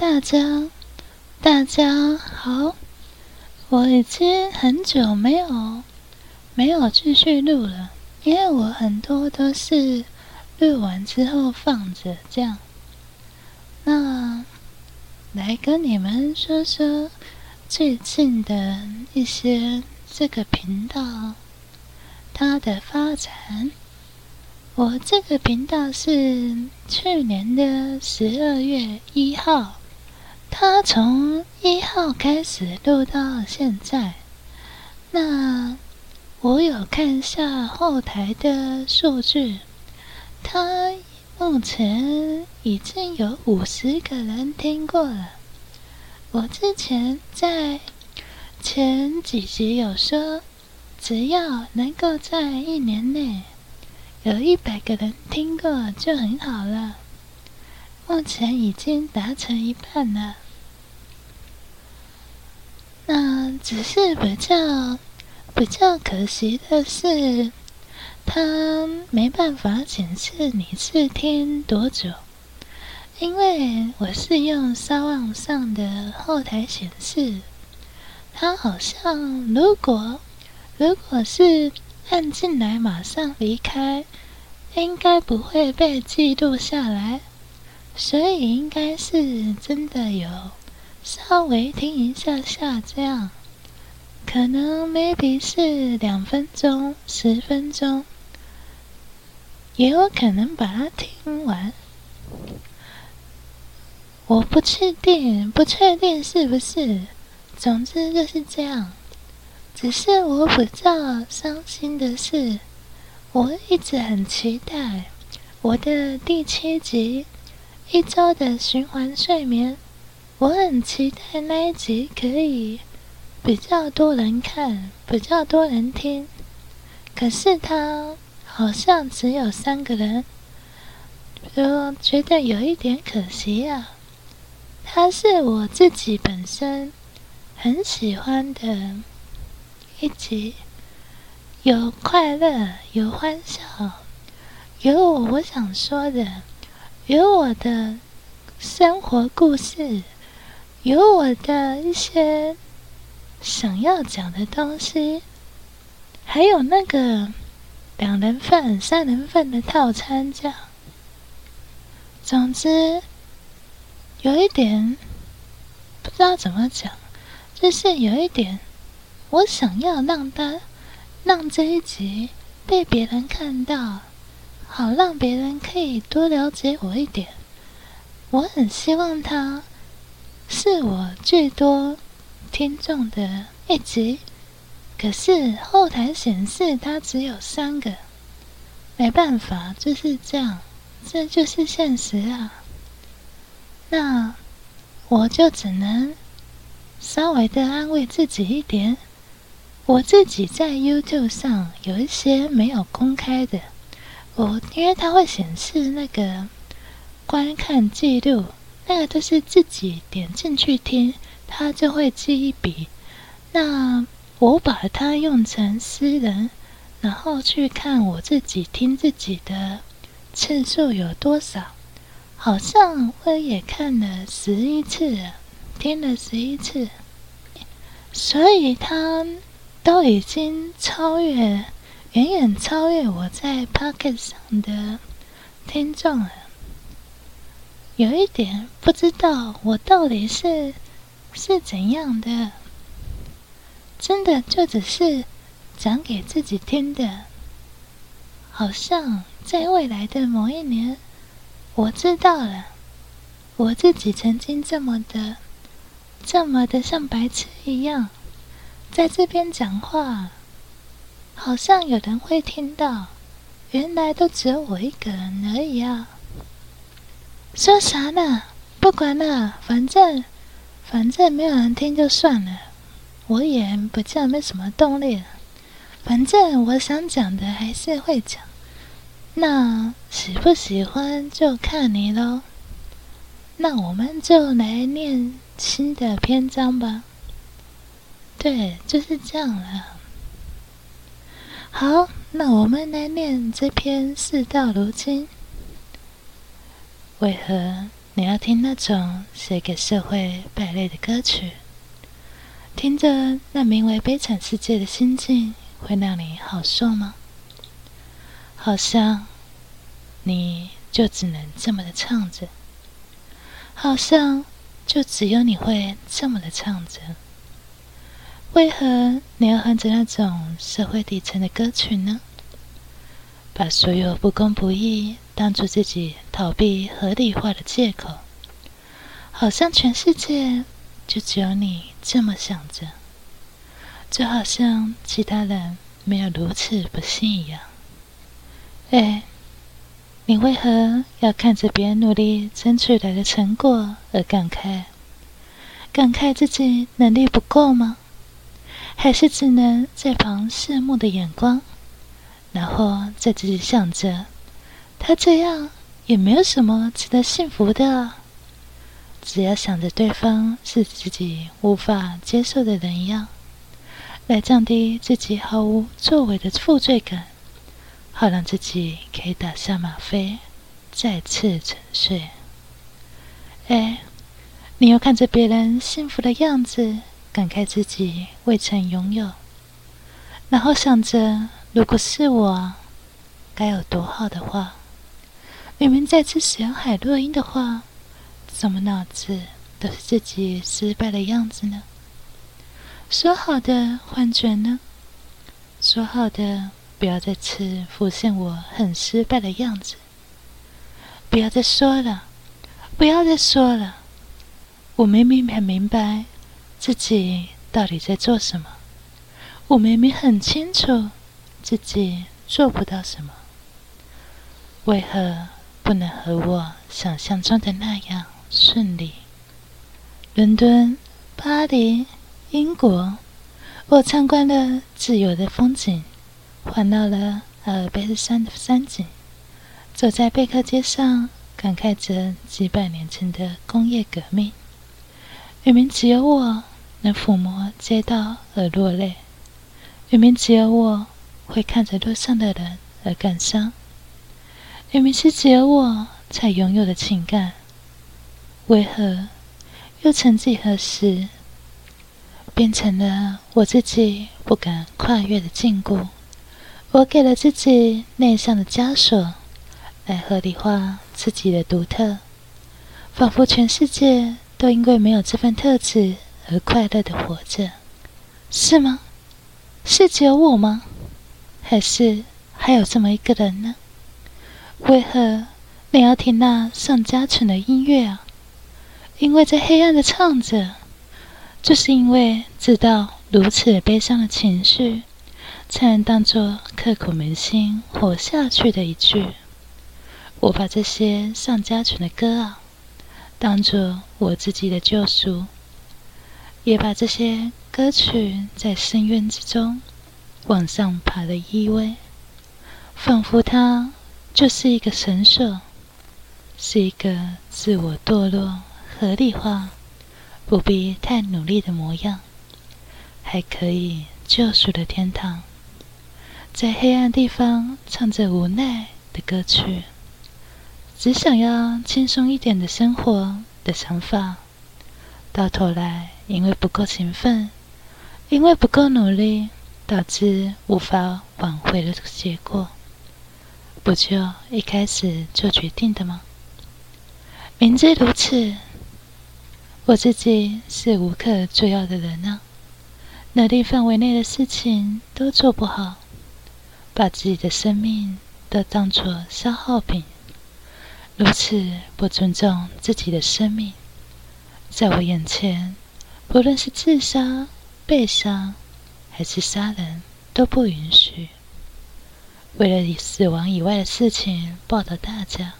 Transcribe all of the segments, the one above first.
大家，大家好。我已经很久没有没有继续录了，因为我很多都是录完之后放着这样。那来跟你们说说最近的一些这个频道它的发展。我这个频道是去年的十二月一号，他从一号开始录到现在。那我有看一下后台的数据，他目前已经有五十个人听过了。我之前在前几集有说，只要能够在一年内。有一百个人听过就很好了，目前已经达成一半了。那只是比较比较可惜的是，它没办法显示你是听多久，因为我是用骚望上的后台显示，它好像如果如果是。按进来，马上离开，应该不会被记录下来，所以应该是真的有稍微听一下下这样，可能 maybe 是两分钟、十分钟，也有可能把它听完，我不确定，不确定是不是，总之就是这样。只是我比较伤心的是，我一直很期待我的第七集一周的循环睡眠，我很期待那一集可以比较多人看，比较多人听。可是他好像只有三个人，我觉得有一点可惜啊。他是我自己本身很喜欢的。一集有快乐，有欢笑，有我我想说的，有我的生活故事，有我的一些想要讲的东西，还有那个两人份、三人份的套餐这样。总之，有一点不知道怎么讲，就是有一点。我想要让他让这一集被别人看到，好让别人可以多了解我一点。我很希望他是我最多听众的一集，可是后台显示他只有三个，没办法，就是这样，这就是现实啊。那我就只能稍微的安慰自己一点。我自己在 YouTube 上有一些没有公开的，我因为它会显示那个观看记录，那个都是自己点进去听，它就会记一笔。那我把它用成私人，然后去看我自己听自己的次数有多少，好像我也看了十一次，听了十一次，所以它。都已经超越，远远超越我在 Pocket 上的听众了。有一点不知道我到底是是怎样的，真的就只是讲给自己听的。好像在未来的某一年，我知道了，我自己曾经这么的，这么的像白痴一样。在这边讲话，好像有人会听到。原来都只有我一个人而已啊！说啥呢？不管了，反正反正没有人听就算了。我也不叫没什么动力了。反正我想讲的还是会讲。那喜不喜欢就看你喽。那我们就来念新的篇章吧。对，就是这样了。好，那我们来念这篇《事到如今》。为何你要听那种写给社会败类的歌曲，听着那名为《悲惨世界》的心境，会让你好受吗？好像你就只能这么的唱着，好像就只有你会这么的唱着。为何你要哼着那种社会底层的歌曲呢？把所有不公不义当做自己逃避合理化的借口，好像全世界就只有你这么想着，就好像其他人没有如此不幸一样。哎，你为何要看着别人努力争取来的成果而感慨？感慨自己能力不够吗？还是只能在旁羡慕的眼光，然后再自己想着，他这样也没有什么值得幸福的。只要想着对方是自己无法接受的人一样，来降低自己毫无作为的负罪感，好让自己可以打下吗啡，再次沉睡。哎，你又看着别人幸福的样子。感慨自己未曾拥有，然后想着，如果是我，该有多好的话。明明再次使用海洛因的话，怎么脑子都是自己失败的样子呢？说好的幻觉呢？说好的不要再次浮现我很失败的样子。不要再说了，不要再说了。我明明很明白。自己到底在做什么？我明明很清楚自己做不到什么，为何不能和我想象中的那样顺利？伦敦、巴黎、英国，我参观了自由的风景，环绕了阿尔卑斯山的山景，走在贝克街上，感慨着几百年前的工业革命。明明只有我。能抚摸街道而落泪，明明只有我会看着路上的人而感伤，明明是只有我才拥有的情感，为何又曾几何时变成了我自己不敢跨越的禁锢？我给了自己内向的枷锁，来合理化自己的独特，仿佛全世界都因为没有这份特质。而快乐的活着，是吗？是只有我吗？还是还有这么一个人呢？为何你要听那上加纯的音乐啊？因为在黑暗的唱着，就是因为知道如此悲伤的情绪，才能当作刻骨铭心活下去的一句。我把这些上加纯的歌啊，当作我自己的救赎。也把这些歌曲在深渊之中往上爬的依偎，仿佛它就是一个绳索，是一个自我堕落、合理化、不必太努力的模样，还可以救赎的天堂。在黑暗地方唱着无奈的歌曲，只想要轻松一点的生活的想法，到头来。因为不够勤奋，因为不够努力，导致无法挽回的结果，不就一开始就决定的吗？明知如此，我自己是无可救药的人啊！能力范围内的事情都做不好，把自己的生命都当作消耗品，如此不尊重自己的生命，在我眼前。不论是自杀、被杀，还是杀人，都不允许。为了以死亡以外的事情报答大家，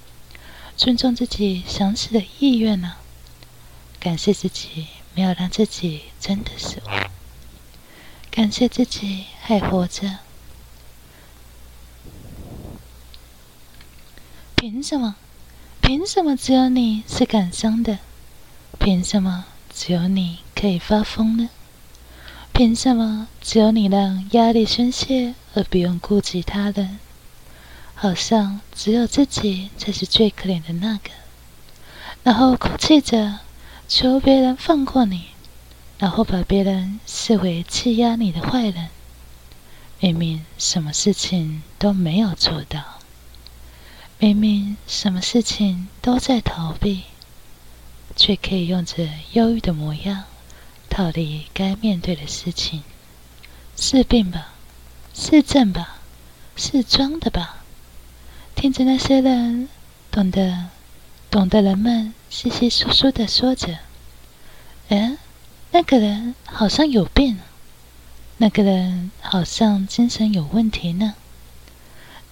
尊重自己想死的意愿呢？感谢自己没有让自己真的死亡，感谢自己还活着。凭什么？凭什么只有你是感伤的？凭什么？只有你可以发疯呢？凭什么只有你让压力宣泄而不用顾及他人？好像只有自己才是最可怜的那个。然后哭泣着求别人放过你，然后把别人视为欺压你的坏人。明明什么事情都没有做到，明明什么事情都在逃避，却可以用着忧郁的模样到底该面对的事情。是病吧？是症吧？是装的吧？听着那些人懂得、懂得人们稀稀疏疏的说着：“嗯，那个人好像有病。”那个人好像精神有问题呢。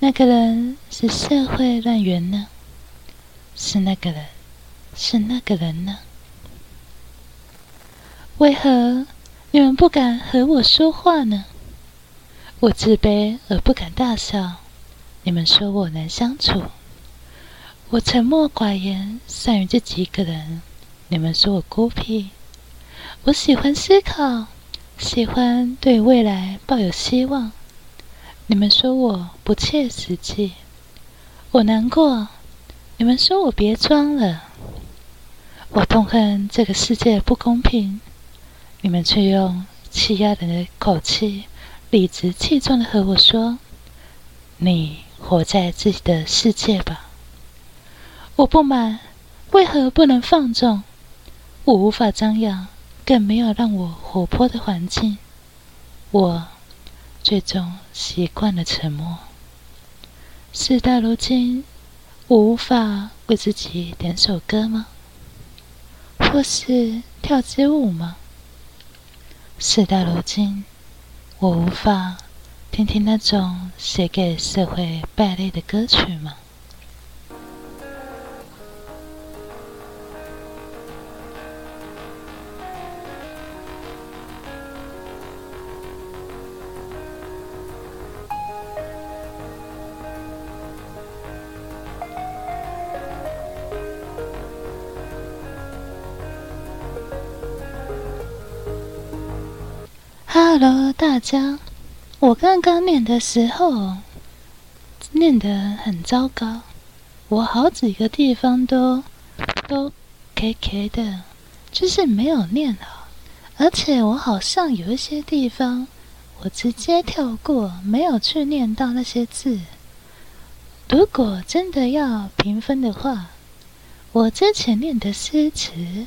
那个人是社会乱源呢？是那个人？是那个人呢？为何你们不敢和我说话呢？我自卑而不敢大笑。你们说我难相处。我沉默寡言，善于自己一个人。你们说我孤僻。我喜欢思考。喜欢对未来抱有希望。你们说我不切实际，我难过。你们说我别装了。我痛恨这个世界不公平。你们却用欺压人的口气，理直气壮的和我说：“你活在自己的世界吧。”我不满，为何不能放纵？我无法张扬。更没有让我活泼的环境，我最终习惯了沉默。事到如今，我无法为自己点首歌吗？或是跳支舞吗？事到如今，我无法听听那种写给社会败类的歌曲吗？？Hello，大家，我刚刚念的时候念得很糟糕，我好几个地方都都 K K 的，就是没有念好，而且我好像有一些地方我直接跳过，没有去念到那些字。如果真的要评分的话，我之前念的诗词，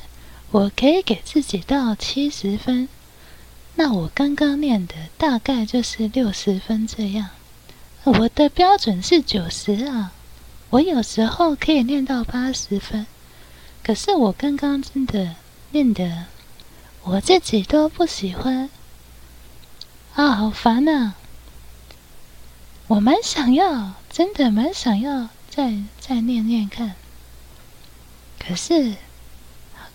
我可以给自己到七十分。那我刚刚念的大概就是六十分这样，我的标准是九十啊，我有时候可以念到八十分，可是我刚刚真的念的，我自己都不喜欢，啊，好烦呐！我蛮想要，真的蛮想要再再念念看，可是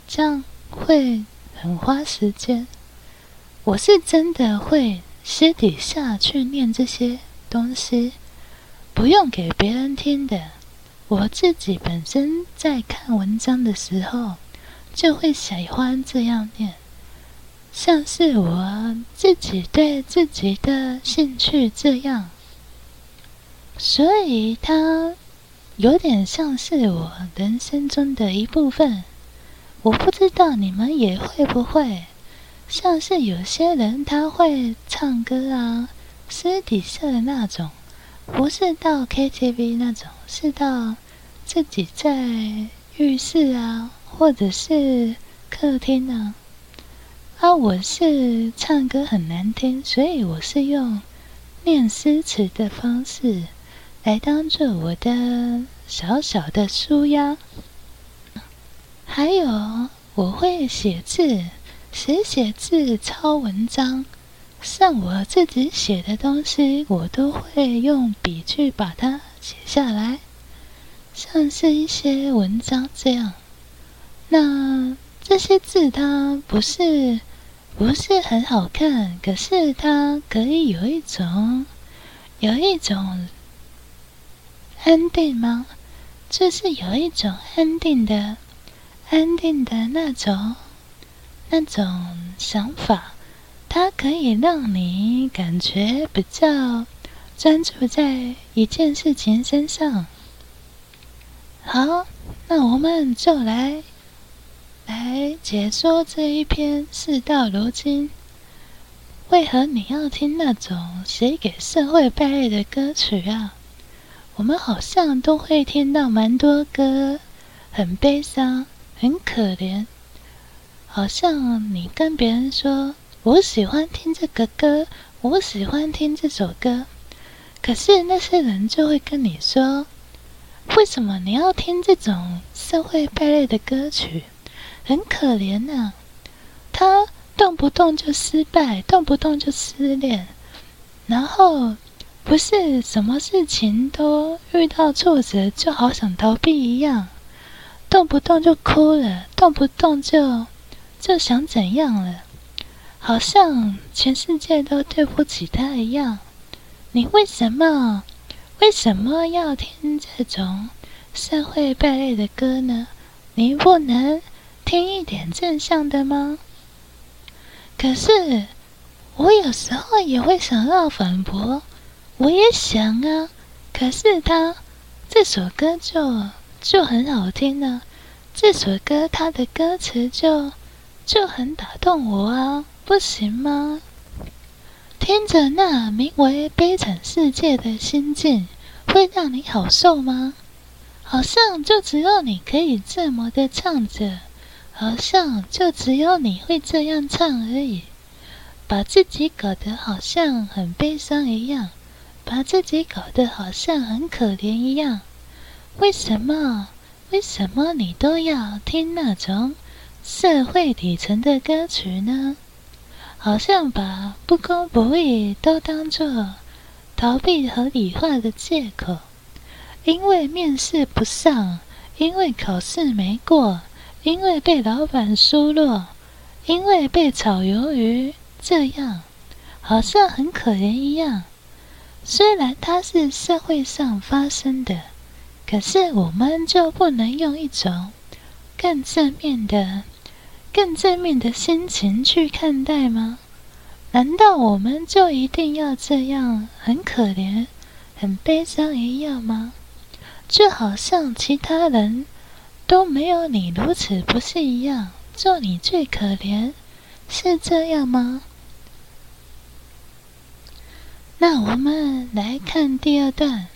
这样会很花时间。我是真的会私底下去念这些东西，不用给别人听的。我自己本身在看文章的时候，就会喜欢这样念，像是我自己对自己的兴趣这样，所以它有点像是我人生中的一部分。我不知道你们也会不会。像是有些人他会唱歌啊，私底下的那种，不是到 KTV 那种，是到自己在浴室啊，或者是客厅啊。啊，我是唱歌很难听，所以我是用念诗词的方式来当做我的小小的舒压。还有，我会写字。写写字、抄文章，像我自己写的东西，我都会用笔去把它写下来，像是一些文章这样。那这些字它不是不是很好看，可是它可以有一种有一种安定吗？就是有一种安定的安定的那种。那种想法，它可以让你感觉比较专注在一件事情身上。好，那我们就来来解说这一篇。事到如今，为何你要听那种写给社会败类的歌曲啊？我们好像都会听到蛮多歌，很悲伤，很可怜。好像你跟别人说：“我喜欢听这个歌，我喜欢听这首歌。”可是那些人就会跟你说。为什么你要听这种社会败类的歌曲？很可怜呐，他动不动就失败，动不动就失恋，然后不是什么事情都遇到挫折就好想逃避一样，动不动就哭了，动不动就就想怎样了，好像全世界都对不起他一样。你为什么？为什么要听这种社会败类的歌呢？你不能听一点正向的吗？可是我有时候也会想要反驳，我也想啊。可是他这首歌就就很好听呢，这首歌它的歌词就就很打动我啊，不行吗？听着那名为《悲惨世界》的心境，会让你好受吗？好像就只有你可以这么的唱着，好像就只有你会这样唱而已，把自己搞得好像很悲伤一样，把自己搞得好像很可怜一样。为什么？为什么你都要听那种社会底层的歌曲呢？好像把不公不义都当作逃避合理化的借口，因为面试不上，因为考试没过，因为被老板疏落，因为被炒鱿鱼，这样好像很可怜一样。虽然它是社会上发生的，可是我们就不能用一种更正面的？更正面的心情去看待吗？难道我们就一定要这样很可怜、很悲伤一样吗？就好像其他人都没有你如此不幸一样，做你最可怜，是这样吗？那我们来看第二段。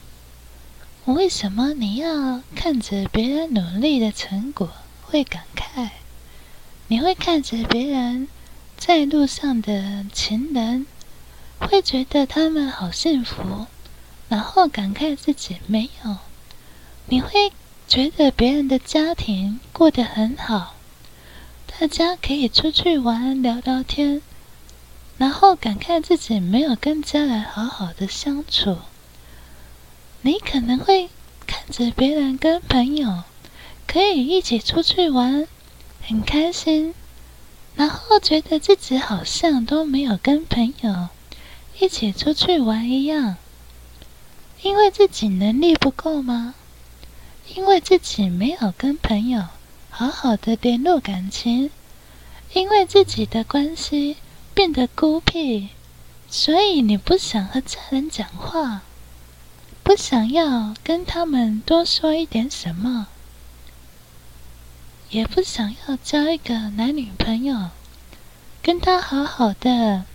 为什么你要看着别人努力的成果会感慨？你会看着别人在路上的情人，会觉得他们好幸福，然后感慨自己没有。你会觉得别人的家庭过得很好，大家可以出去玩聊聊天，然后感慨自己没有跟家人好好的相处。你可能会看着别人跟朋友可以一起出去玩。很开心，然后觉得自己好像都没有跟朋友一起出去玩一样，因为自己能力不够吗？因为自己没有跟朋友好好的联络感情，因为自己的关系变得孤僻，所以你不想和家人讲话，不想要跟他们多说一点什么。也不想要交一个男女朋友，跟他好好的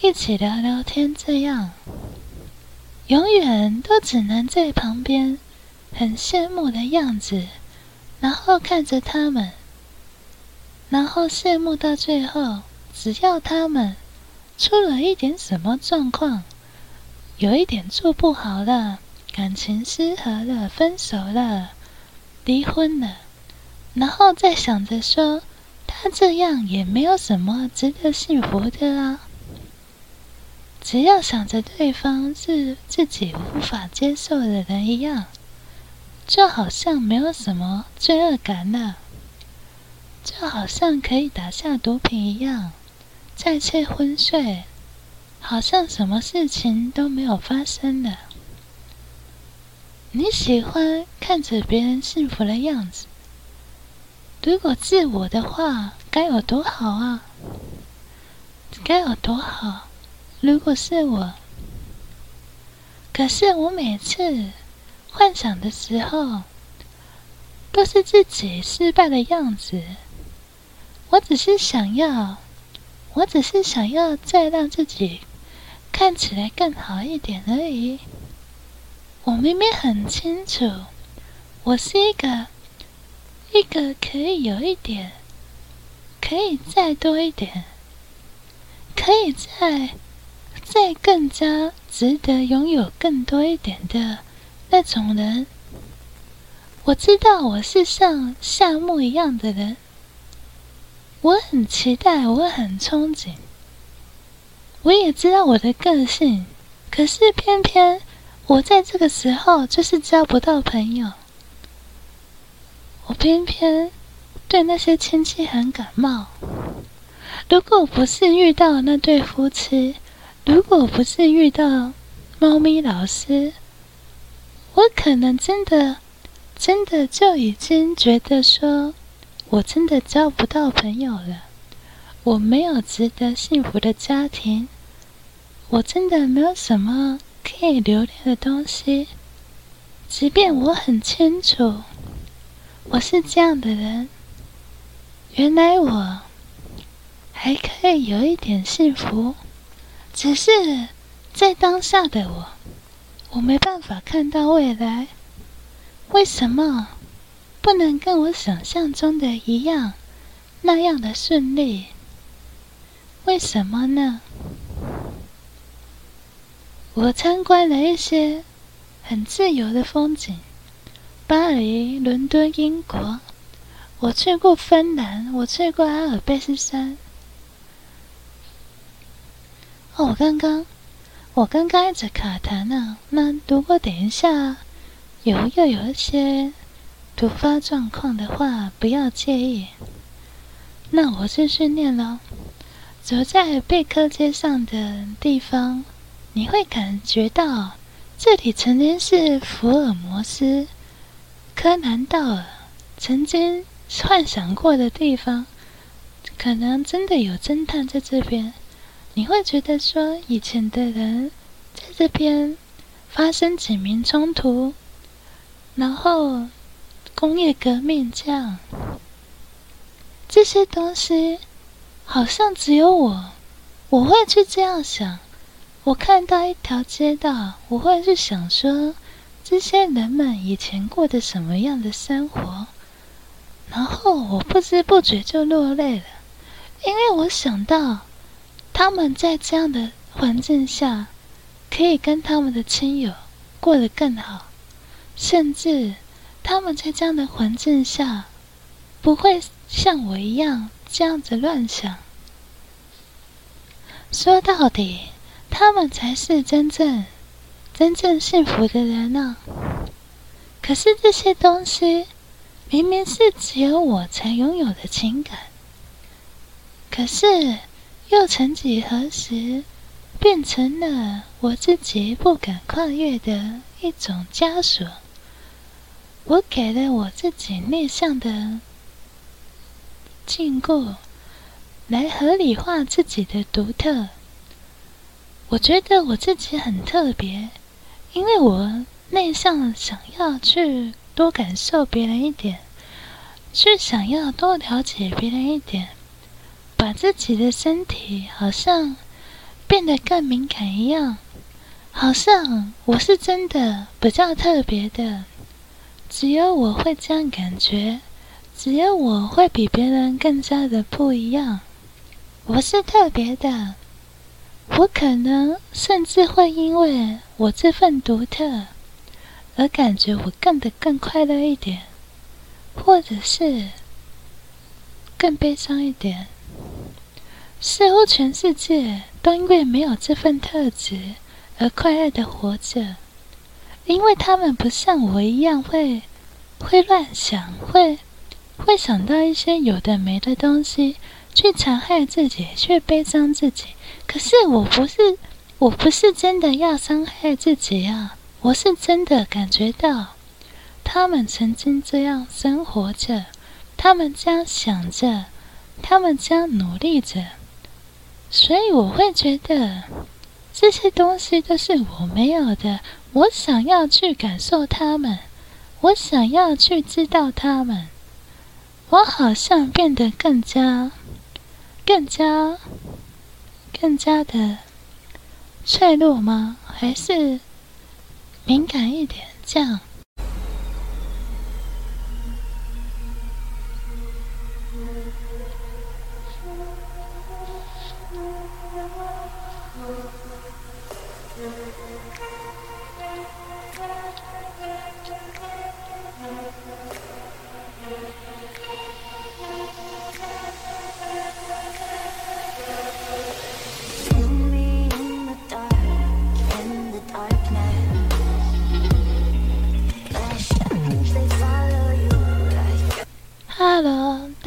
一起聊聊天，这样永远都只能在旁边很羡慕的样子，然后看着他们，然后羡慕到最后，只要他们出了一点什么状况，有一点做不好了，感情失和了，分手了，离婚了。然后再想着说，他这样也没有什么值得幸福的啊。只要想着对方是自己无法接受的人一样，就好像没有什么罪恶感了，就好像可以打下毒品一样，再次昏睡，好像什么事情都没有发生了。你喜欢看着别人幸福的样子。如果是我的话，该有多好啊！该有多好！如果是我，可是我每次幻想的时候，都是自己失败的样子。我只是想要，我只是想要再让自己看起来更好一点而已。我明明很清楚，我是一个一个可以有一点，可以再多一点，可以再再更加值得拥有更多一点的那种人。我知道我是像夏木一样的人，我很期待，我很憧憬。我也知道我的个性，可是偏偏。我在这个时候就是交不到朋友，我偏偏对那些亲戚很感冒。如果不是遇到那对夫妻，如果不是遇到猫咪老师，我可能真的真的就已经觉得说，我真的交不到朋友了。我没有值得幸福的家庭，我真的没有什么。可以留恋的东西，即便我很清楚我是这样的人，原来我还可以有一点幸福，只是在当下的我，我没办法看到未来。为什么不能跟我想象中的一样，那样的顺利？为什么呢？我参观了一些很自由的风景，巴黎、伦敦、英国。我去过芬兰，我去过阿尔卑斯山。哦，我刚刚，我刚刚一直卡痰呢。那如果等一下有又有一些突发状况的话，不要介意。那我去训练了，走在贝克街上的地方。你会感觉到，这里曾经是福尔摩斯、柯南道尔曾经幻想过的地方，可能真的有侦探在这边。你会觉得说，以前的人在这边发生警民冲突，然后工业革命这样，这些东西好像只有我，我会去这样想。我看到一条街道，我会去想说，这些人们以前过的什么样的生活，然后我不知不觉就落泪了，因为我想到他们在这样的环境下，可以跟他们的亲友过得更好，甚至他们在这样的环境下，不会像我一样这样子乱想。说到底。他们才是真正、真正幸福的人呢。可是这些东西明明是只有我才拥有的情感，可是又曾几何时变成了我自己不敢跨越的一种枷锁。我给了我自己内向的禁锢，来合理化自己的独特。我觉得我自己很特别，因为我内向，想要去多感受别人一点，去想要多了解别人一点，把自己的身体好像变得更敏感一样，好像我是真的比较特别的，只有我会这样感觉，只有我会比别人更加的不一样，我是特别的。我可能甚至会因为我这份独特而感觉我更的更快乐一点，或者是更悲伤一点。似乎全世界都因为没有这份特质而快乐的活着，因为他们不像我一样会会乱想，会会想到一些有的没的东西，去残害自己，去悲伤自己。可是我不是，我不是真的要伤害自己啊！我是真的感觉到，他们曾经这样生活着，他们这样想着，他们这样努力着，所以我会觉得这些东西都是我没有的。我想要去感受他们，我想要去知道他们。我好像变得更加、更加、更加的脆弱吗？还是敏感一点？这样。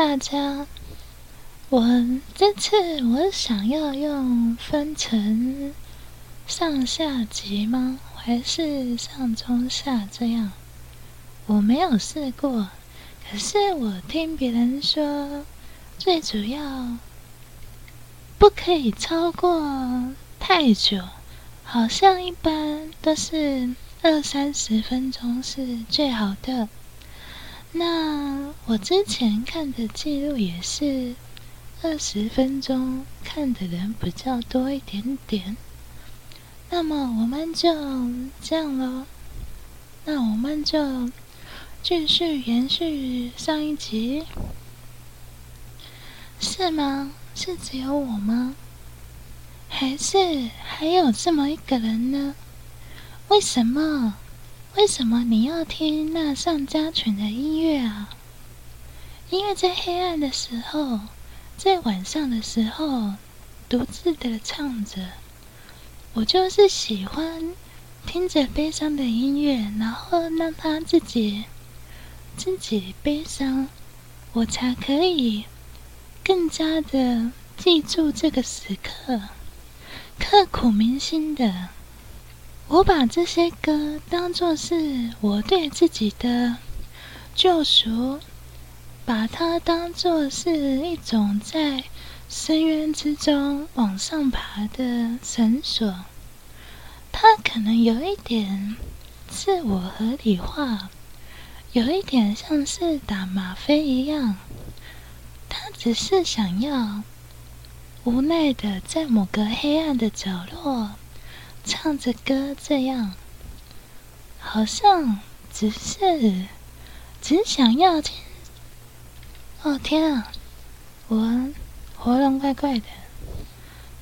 大家。我这次我想要用分成上下集吗？还是上中下这样？我没有试过，可是我听别人说，最主要不可以超过太久，好像一般都是二三十分钟是最好的。那我之前看的记录也是。二十分钟看的人比较多一点点，那么我们就这样咯。那我们就继续延续上一集，是吗？是只有我吗？还是还有这么一个人呢？为什么？为什么你要听那上家犬的音乐啊？因为在黑暗的时候。在晚上的时候，独自的唱着，我就是喜欢听着悲伤的音乐，然后让他自己自己悲伤，我才可以更加的记住这个时刻，刻骨铭心的。我把这些歌当作是我对自己的救赎。把它当作是一种在深渊之中往上爬的绳索，它可能有一点自我合理化，有一点像是打吗啡一样。他只是想要无奈的在某个黑暗的角落唱着歌，这样好像只是只想要听。哦天啊，我喉咙怪怪的，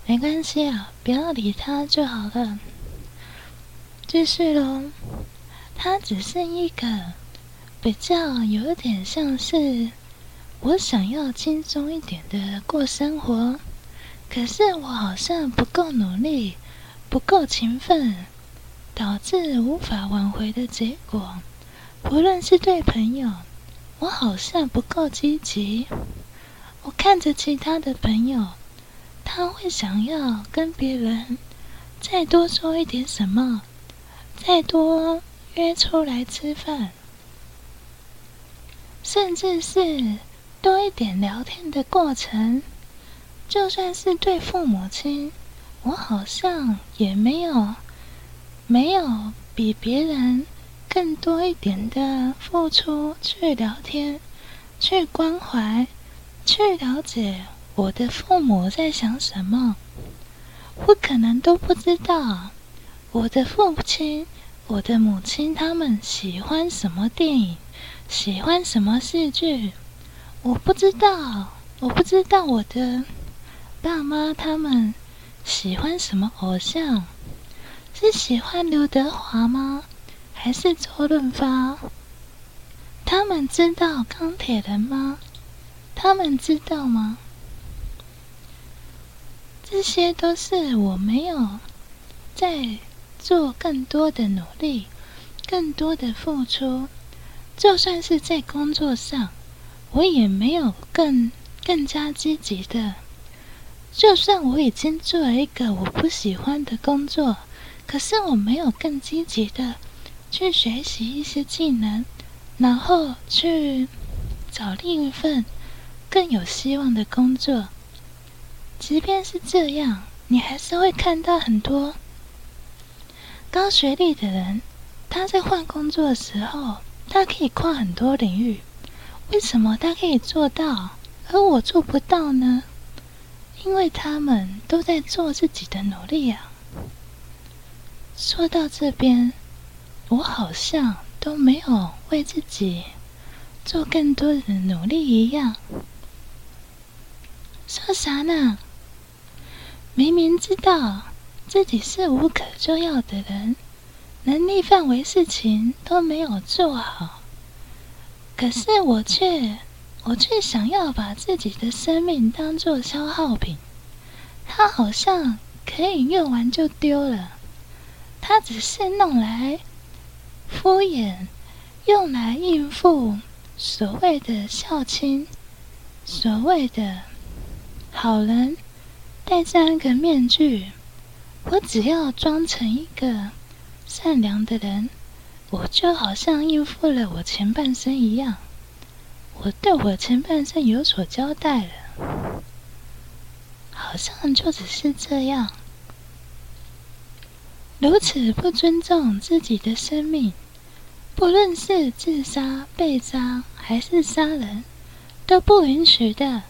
没关系啊，不要理他就好了。继续喽，他只是一个比较有点像是我想要轻松一点的过生活，可是我好像不够努力，不够勤奋，导致无法挽回的结果，不论是对朋友。我好像不够积极。我看着其他的朋友，他会想要跟别人再多说一点什么，再多约出来吃饭，甚至是多一点聊天的过程。就算是对父母亲，我好像也没有没有比别人。更多一点的付出，去聊天，去关怀，去了解我的父母在想什么。我可能都不知道我的父亲、我的母亲他们喜欢什么电影，喜欢什么戏剧。我不知道，我不知道我的爸妈他们喜欢什么偶像，是喜欢刘德华吗？还是周润发？他们知道钢铁人吗？他们知道吗？这些都是我没有在做更多的努力、更多的付出。就算是在工作上，我也没有更更加积极的。就算我已经做了一个我不喜欢的工作，可是我没有更积极的。去学习一些技能，然后去找另一份更有希望的工作。即便是这样，你还是会看到很多高学历的人，他在换工作的时候，他可以跨很多领域，为什么他可以做到，而我做不到呢？因为他们都在做自己的努力啊。说到这边，我好像都没有为自己做更多的努力一样。说啥呢？明明知道自己是无可救药的人，能力范围事情都没有做好，可是我却，我却想要把自己的生命当做消耗品。它好像可以用完就丢了，它只是弄来敷衍，用来应付所谓的孝亲，所谓的好人。戴上一个面具，我只要装成一个善良的人，我就好像应付了我前半生一样。我对我前半生有所交代了，好像就只是这样。如此不尊重自己的生命，不论是自杀、被杀还是杀人，都不允许的。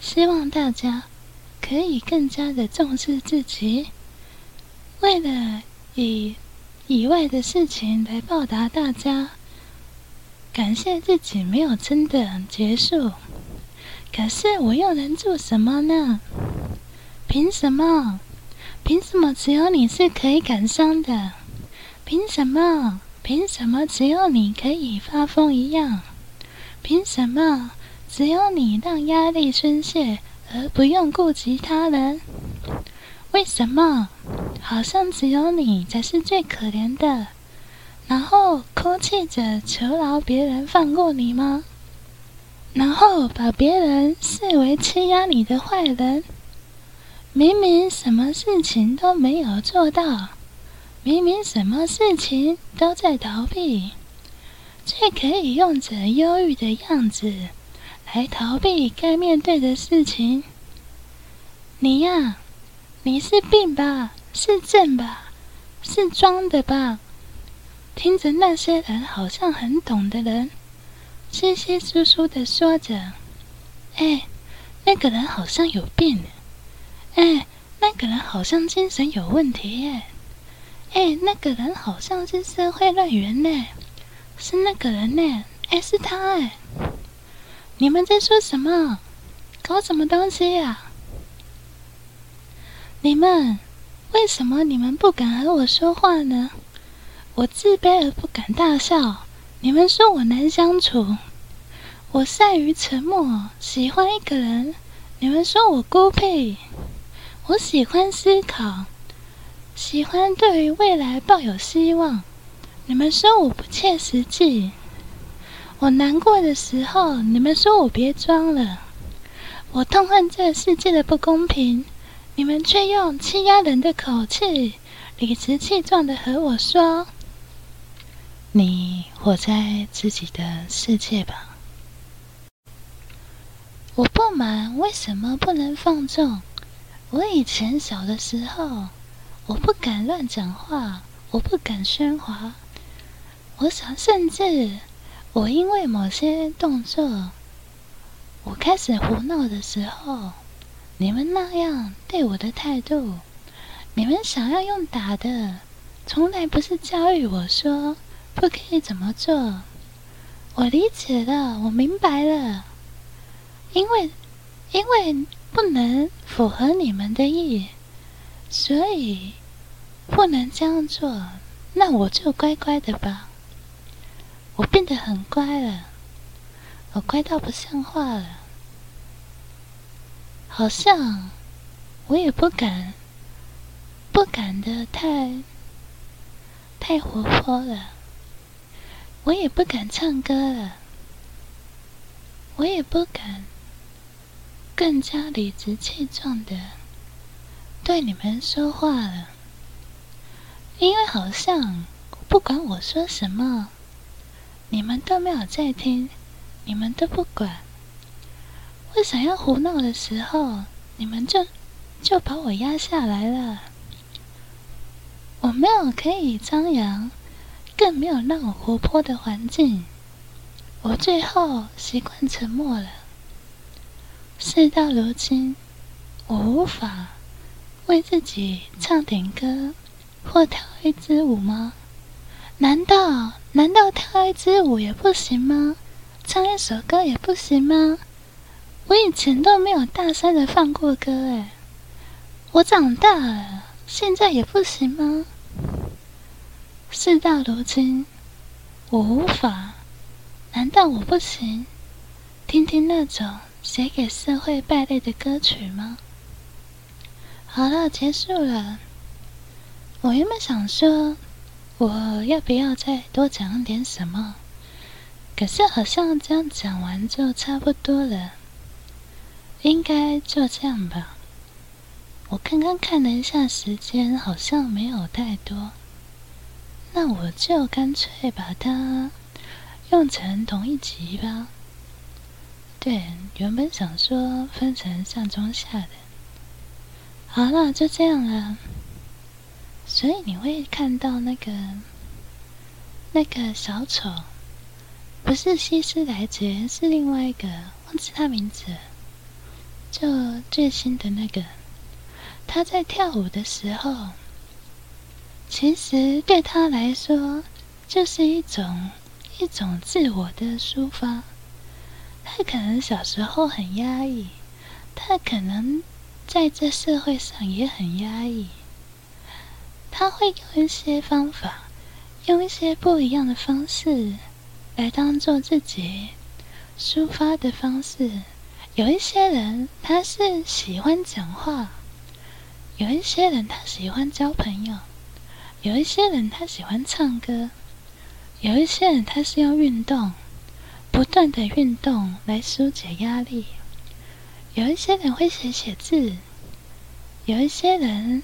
希望大家。可以更加的重视自己，为了以以外的事情来报答大家，感谢自己没有真的结束。可是我又能做什么呢？凭什么？凭什么只有你是可以感伤的？凭什么？凭什么只有你可以发疯一样？凭什么只有你让压力宣泄？而不用顾及他人，为什么？好像只有你才是最可怜的，然后哭泣着求饶别人放过你吗？然后把别人视为欺压你的坏人？明明什么事情都没有做到，明明什么事情都在逃避，却可以用着忧郁的样子。来逃避该面对的事情。你呀，你是病吧？是症吧？是装的吧？听着那些人好像很懂的人，稀稀疏疏的说着：“哎，那个人好像有病。哎，那个人好像精神有问题。哎，那个人好像是社会乱源呢。是那个人呢？哎，是他哎。”你们在说什么？搞什么东西呀？你们为什么你们不敢和我说话呢？我自卑而不敢大笑。你们说我难相处，我善于沉默，喜欢一个人。你们说我孤僻，我喜欢思考，喜欢对于未来抱有希望。你们说我不切实际。我难过的时候，你们说我别装了；我痛恨这世界的不公平，你们却用欺压人的口气，理直气壮的和我说：“你活在自己的世界吧。”我不满为什么不能放纵？我以前小的时候，我不敢乱讲话，我不敢喧哗，我想甚至。我因为某些动作，我开始胡闹的时候，你们那样对我的态度，你们想要用打的，从来不是教育我说不可以怎么做。我理解了，我明白了，因为因为不能符合你们的意，所以不能这样做。那我就乖乖的吧。我变得很乖了，我乖到不像话了，好像我也不敢，不敢的太太活泼了，我也不敢唱歌了，我也不敢更加理直气壮的对你们说话了，因为好像不管我说什么。你们都没有在听，你们都不管。我想要胡闹的时候，你们就就把我压下来了。我没有可以张扬，更没有让我活泼的环境，我最后习惯沉默了。事到如今，我无法为自己唱点歌或跳一支舞吗？难道难道跳一支舞也不行吗？唱一首歌也不行吗？我以前都没有大声的放过歌，诶，我长大了，现在也不行吗？事到如今，我无法，难道我不行？听听那种写给社会败类的歌曲吗？好了，结束了。我原本想说，我要不要再多讲点什么？可是好像这样讲完就差不多了，应该就这样吧。我刚刚看了一下时间，好像没有太多，那我就干脆把它用成同一集吧。对，原本想说分成上中下的。好了，就这样了。所以你会看到那个那个小丑，不是西斯莱杰，是另外一个，忘记他名字。就最新的那个，他在跳舞的时候，其实对他来说，就是一种一种自我的抒发。他可能小时候很压抑，他可能。在这社会上也很压抑，他会用一些方法，用一些不一样的方式来当做自己抒发的方式。有一些人他是喜欢讲话，有一些人他喜欢交朋友，有一些人他喜欢唱歌，有一些人他是用运动，不断的运动来疏解压力。有一些人会写写字，有一些人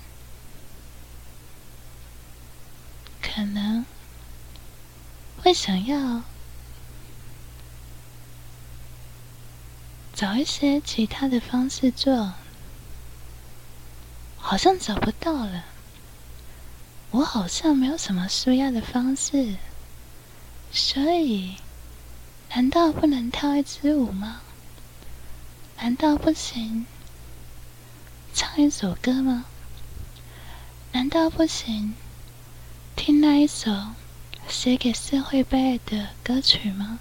可能会想要找一些其他的方式做，好像找不到了。我好像没有什么舒压的方式，所以难道不能跳一支舞吗？难道不行？唱一首歌吗？难道不行？听那一首写给社会悲哀的歌曲吗？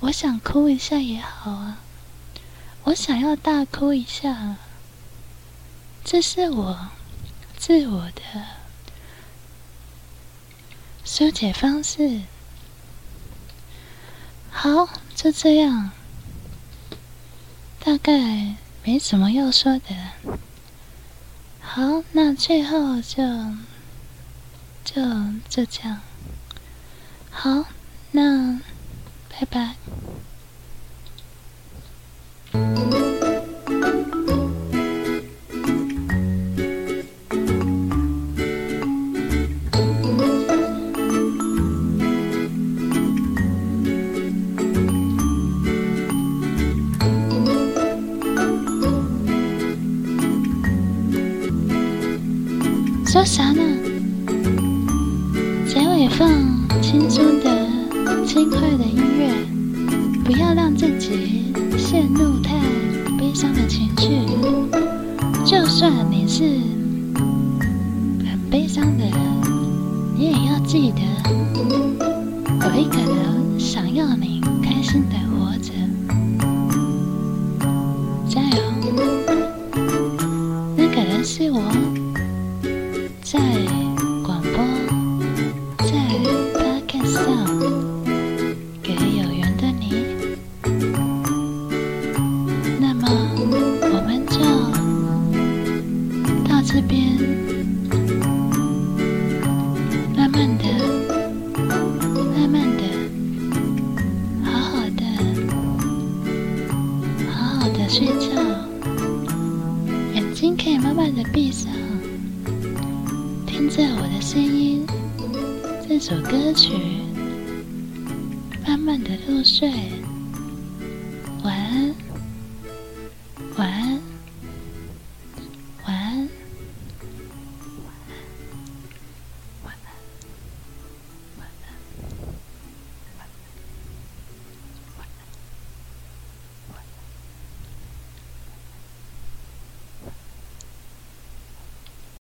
我想哭一下也好啊，我想要大哭一下。这是我自我的疏解方式。好，就这样。大概没什么要说的。好，那最后就就就这样。好，那拜拜。